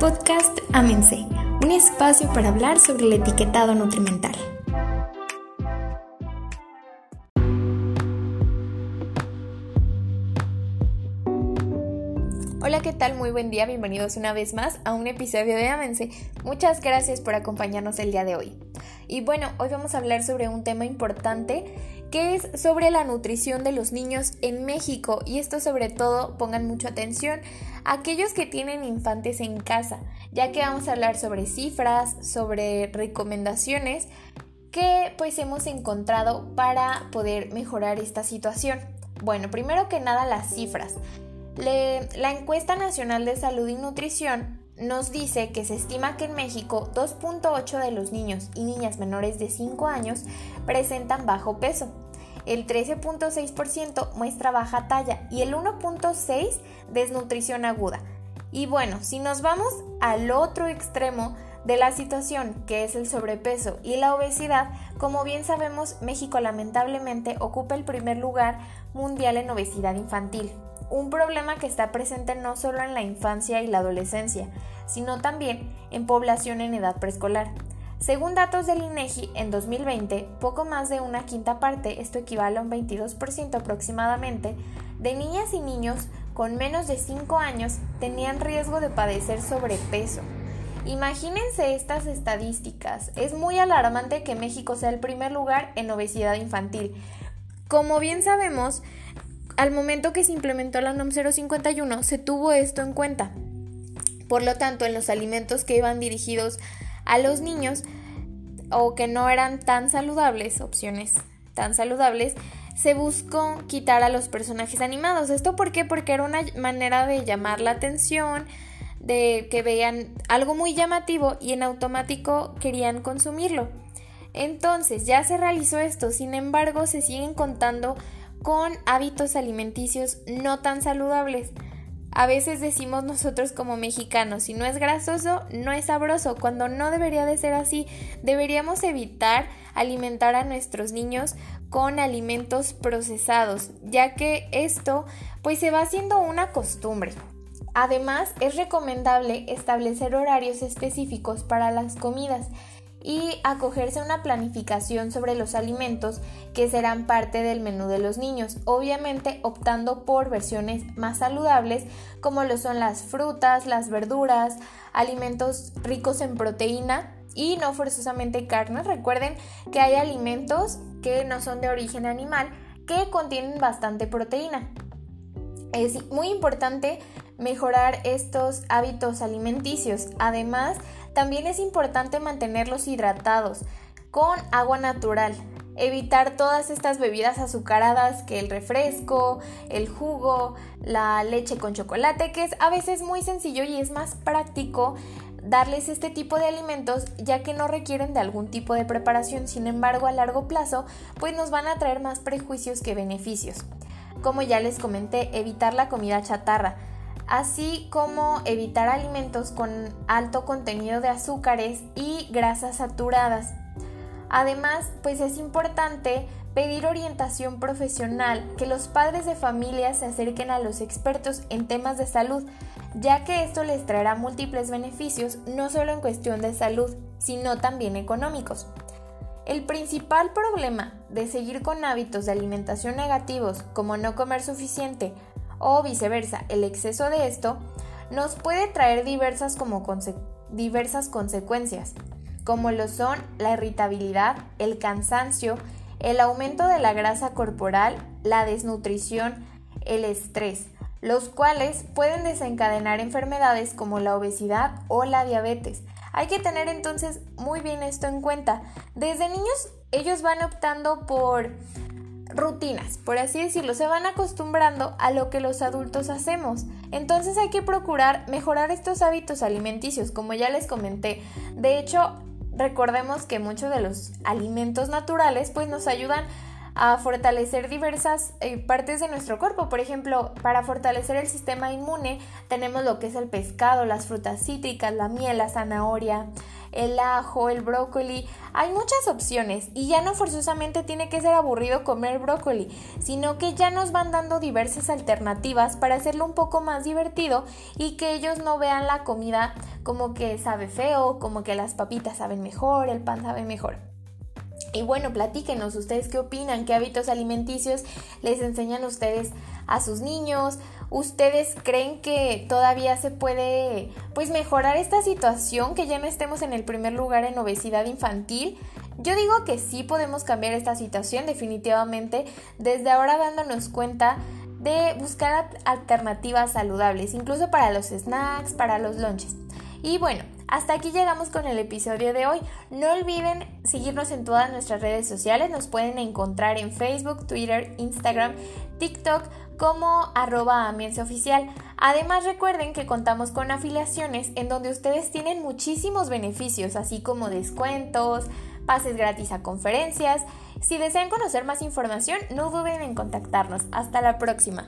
Podcast Amense, un espacio para hablar sobre el etiquetado nutrimental. Hola, ¿qué tal? Muy buen día, bienvenidos una vez más a un episodio de Amense. Muchas gracias por acompañarnos el día de hoy. Y bueno, hoy vamos a hablar sobre un tema importante que es sobre la nutrición de los niños en México y esto sobre todo pongan mucha atención a aquellos que tienen infantes en casa, ya que vamos a hablar sobre cifras, sobre recomendaciones que pues hemos encontrado para poder mejorar esta situación. Bueno, primero que nada las cifras. la encuesta nacional de salud y nutrición nos dice que se estima que en México 2.8 de los niños y niñas menores de 5 años presentan bajo peso. El 13.6% muestra baja talla y el 1.6% desnutrición aguda. Y bueno, si nos vamos al otro extremo de la situación, que es el sobrepeso y la obesidad, como bien sabemos, México lamentablemente ocupa el primer lugar mundial en obesidad infantil un problema que está presente no solo en la infancia y la adolescencia, sino también en población en edad preescolar. Según datos del INEGI, en 2020, poco más de una quinta parte, esto equivale a un 22% aproximadamente, de niñas y niños con menos de 5 años tenían riesgo de padecer sobrepeso. Imagínense estas estadísticas. Es muy alarmante que México sea el primer lugar en obesidad infantil. Como bien sabemos, al momento que se implementó la NOM 051 se tuvo esto en cuenta. Por lo tanto, en los alimentos que iban dirigidos a los niños o que no eran tan saludables, opciones tan saludables, se buscó quitar a los personajes animados. ¿Esto por qué? Porque era una manera de llamar la atención, de que vean algo muy llamativo y en automático querían consumirlo. Entonces ya se realizó esto, sin embargo se siguen contando con hábitos alimenticios no tan saludables. A veces decimos nosotros como mexicanos, si no es grasoso, no es sabroso, cuando no debería de ser así. Deberíamos evitar alimentar a nuestros niños con alimentos procesados, ya que esto pues se va haciendo una costumbre. Además, es recomendable establecer horarios específicos para las comidas y acogerse a una planificación sobre los alimentos que serán parte del menú de los niños, obviamente optando por versiones más saludables como lo son las frutas, las verduras, alimentos ricos en proteína y no forzosamente carne. Recuerden que hay alimentos que no son de origen animal que contienen bastante proteína. Es muy importante mejorar estos hábitos alimenticios. Además, también es importante mantenerlos hidratados con agua natural. Evitar todas estas bebidas azucaradas que el refresco, el jugo, la leche con chocolate, que es a veces muy sencillo y es más práctico darles este tipo de alimentos ya que no requieren de algún tipo de preparación, sin embargo a largo plazo pues nos van a traer más prejuicios que beneficios. Como ya les comenté, evitar la comida chatarra así como evitar alimentos con alto contenido de azúcares y grasas saturadas. Además, pues es importante pedir orientación profesional, que los padres de familia se acerquen a los expertos en temas de salud, ya que esto les traerá múltiples beneficios, no solo en cuestión de salud, sino también económicos. El principal problema de seguir con hábitos de alimentación negativos, como no comer suficiente o viceversa, el exceso de esto nos puede traer diversas, como diversas consecuencias, como lo son la irritabilidad, el cansancio, el aumento de la grasa corporal, la desnutrición, el estrés, los cuales pueden desencadenar enfermedades como la obesidad o la diabetes. Hay que tener entonces muy bien esto en cuenta. Desde niños ellos van optando por rutinas, por así decirlo, se van acostumbrando a lo que los adultos hacemos. Entonces hay que procurar mejorar estos hábitos alimenticios, como ya les comenté. De hecho, recordemos que muchos de los alimentos naturales pues nos ayudan a fortalecer diversas eh, partes de nuestro cuerpo. Por ejemplo, para fortalecer el sistema inmune tenemos lo que es el pescado, las frutas cítricas, la miel, la zanahoria, el ajo, el brócoli. Hay muchas opciones y ya no forzosamente tiene que ser aburrido comer brócoli, sino que ya nos van dando diversas alternativas para hacerlo un poco más divertido y que ellos no vean la comida como que sabe feo, como que las papitas saben mejor, el pan sabe mejor. Y bueno, platíquenos ustedes qué opinan, qué hábitos alimenticios les enseñan ustedes a sus niños. ¿Ustedes creen que todavía se puede pues mejorar esta situación que ya no estemos en el primer lugar en obesidad infantil? Yo digo que sí podemos cambiar esta situación definitivamente desde ahora dándonos cuenta de buscar alternativas saludables, incluso para los snacks, para los lunches. Y bueno, hasta aquí llegamos con el episodio de hoy. No olviden seguirnos en todas nuestras redes sociales. Nos pueden encontrar en Facebook, Twitter, Instagram, TikTok como arroba oficial. Además recuerden que contamos con afiliaciones en donde ustedes tienen muchísimos beneficios, así como descuentos, pases gratis a conferencias. Si desean conocer más información, no duden en contactarnos. Hasta la próxima.